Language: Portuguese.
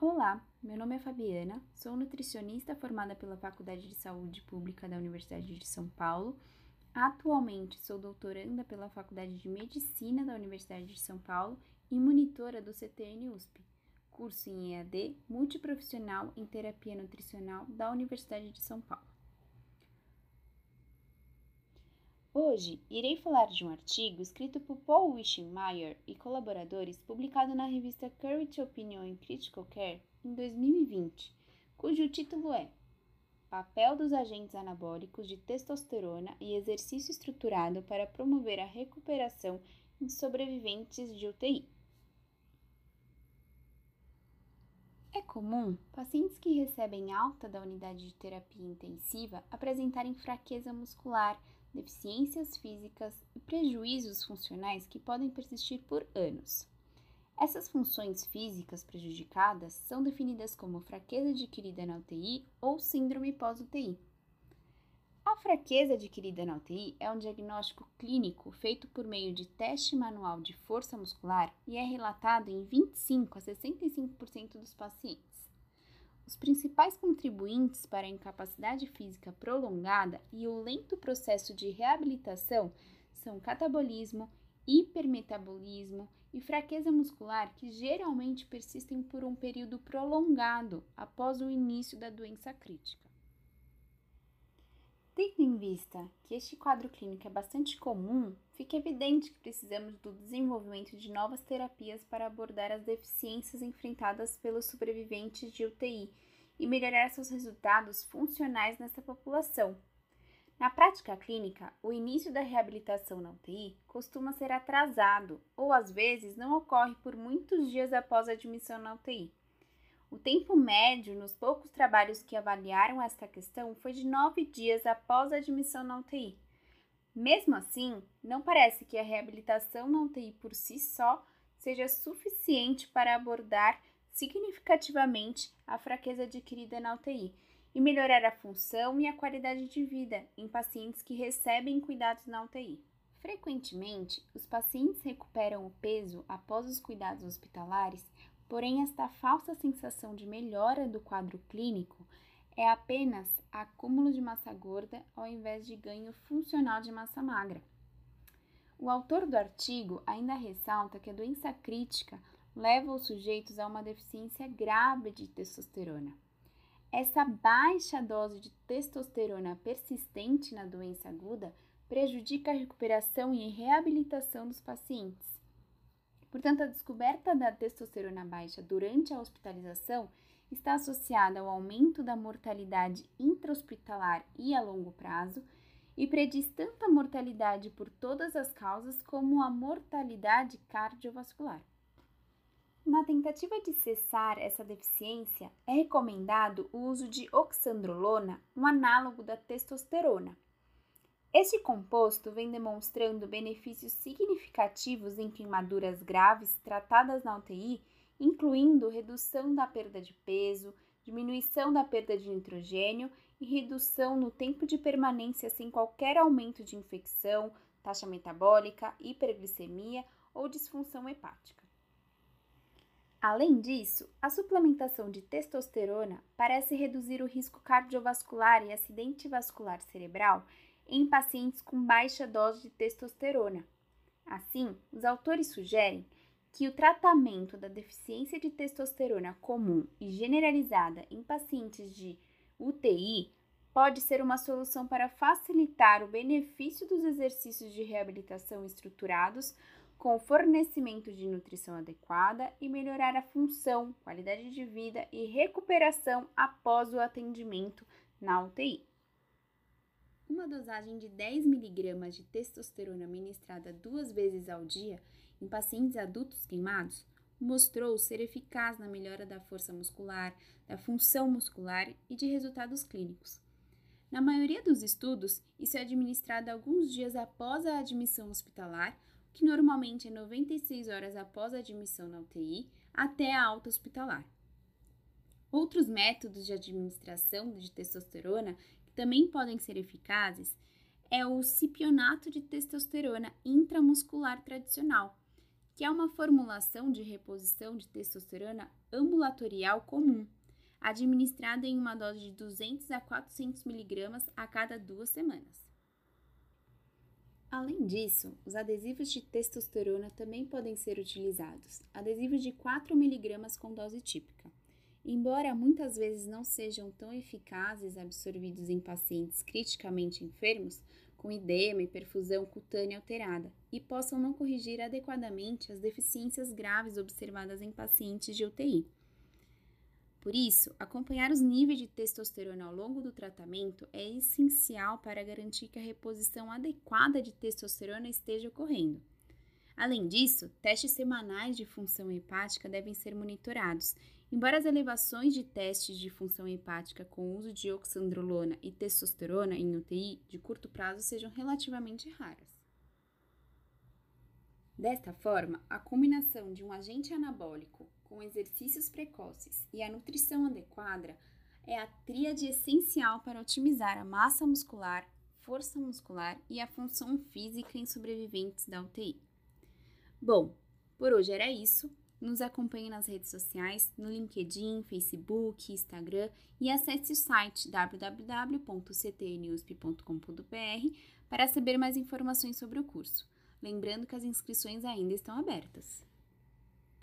Olá, meu nome é Fabiana, sou nutricionista formada pela Faculdade de Saúde Pública da Universidade de São Paulo. Atualmente sou doutoranda pela Faculdade de Medicina da Universidade de São Paulo e monitora do CTN USP, curso em EAD multiprofissional em terapia nutricional da Universidade de São Paulo. Hoje irei falar de um artigo escrito por Paul Wischmeyer e colaboradores, publicado na revista Current Opinion in Critical Care em 2020, cujo título é Papel dos agentes anabólicos de testosterona e exercício estruturado para promover a recuperação em sobreviventes de UTI. É comum pacientes que recebem alta da unidade de terapia intensiva apresentarem fraqueza muscular, deficiências físicas e prejuízos funcionais que podem persistir por anos. Essas funções físicas prejudicadas são definidas como fraqueza adquirida na UTI ou síndrome pós-UTI. A fraqueza adquirida na UTI é um diagnóstico clínico feito por meio de teste manual de força muscular e é relatado em 25 a 65% dos pacientes. Os principais contribuintes para a incapacidade física prolongada e o lento processo de reabilitação são catabolismo, hipermetabolismo e fraqueza muscular que geralmente persistem por um período prolongado após o início da doença crítica. Tendo em vista que este quadro clínico é bastante comum, fica evidente que precisamos do desenvolvimento de novas terapias para abordar as deficiências enfrentadas pelos sobreviventes de UTI e melhorar seus resultados funcionais nessa população. Na prática clínica, o início da reabilitação na UTI costuma ser atrasado ou às vezes não ocorre por muitos dias após a admissão na UTI. O tempo médio nos poucos trabalhos que avaliaram esta questão foi de nove dias após a admissão na UTI. Mesmo assim, não parece que a reabilitação na UTI por si só seja suficiente para abordar significativamente a fraqueza adquirida na UTI e melhorar a função e a qualidade de vida em pacientes que recebem cuidados na UTI. Frequentemente, os pacientes recuperam o peso após os cuidados hospitalares Porém, esta falsa sensação de melhora do quadro clínico é apenas acúmulo de massa gorda ao invés de ganho funcional de massa magra. O autor do artigo ainda ressalta que a doença crítica leva os sujeitos a uma deficiência grave de testosterona. Essa baixa dose de testosterona persistente na doença aguda prejudica a recuperação e reabilitação dos pacientes. Portanto, a descoberta da testosterona baixa durante a hospitalização está associada ao aumento da mortalidade intra-hospitalar e a longo prazo e prediz tanto a mortalidade por todas as causas como a mortalidade cardiovascular. Na tentativa de cessar essa deficiência, é recomendado o uso de oxandrolona, um análogo da testosterona. Este composto vem demonstrando benefícios significativos em queimaduras graves tratadas na UTI, incluindo redução da perda de peso, diminuição da perda de nitrogênio e redução no tempo de permanência sem qualquer aumento de infecção, taxa metabólica, hiperglicemia ou disfunção hepática. Além disso, a suplementação de testosterona parece reduzir o risco cardiovascular e acidente vascular cerebral em pacientes com baixa dose de testosterona. Assim, os autores sugerem que o tratamento da deficiência de testosterona comum e generalizada em pacientes de UTI pode ser uma solução para facilitar o benefício dos exercícios de reabilitação estruturados com o fornecimento de nutrição adequada e melhorar a função, qualidade de vida e recuperação após o atendimento na UTI. Uma dosagem de 10 mg de testosterona ministrada duas vezes ao dia em pacientes adultos queimados mostrou ser eficaz na melhora da força muscular, da função muscular e de resultados clínicos. Na maioria dos estudos, isso é administrado alguns dias após a admissão hospitalar, que normalmente é 96 horas após a admissão na UTI, até a alta hospitalar. Outros métodos de administração de testosterona também podem ser eficazes é o cipionato de testosterona intramuscular tradicional, que é uma formulação de reposição de testosterona ambulatorial comum, administrada em uma dose de 200 a 400 mg a cada duas semanas. Além disso, os adesivos de testosterona também podem ser utilizados, adesivos de 4 mg com dose típica. Embora muitas vezes não sejam tão eficazes absorvidos em pacientes criticamente enfermos, com edema e perfusão cutânea alterada, e possam não corrigir adequadamente as deficiências graves observadas em pacientes de UTI. Por isso, acompanhar os níveis de testosterona ao longo do tratamento é essencial para garantir que a reposição adequada de testosterona esteja ocorrendo. Além disso, testes semanais de função hepática devem ser monitorados. Embora as elevações de testes de função hepática com uso de oxandrolona e testosterona em UTI de curto prazo sejam relativamente raras. Desta forma, a combinação de um agente anabólico com exercícios precoces e a nutrição adequada é a tríade essencial para otimizar a massa muscular, força muscular e a função física em sobreviventes da UTI. Bom, por hoje era isso. Nos acompanhe nas redes sociais, no LinkedIn, Facebook, Instagram e acesse o site www.ctnusp.com.br para saber mais informações sobre o curso. Lembrando que as inscrições ainda estão abertas.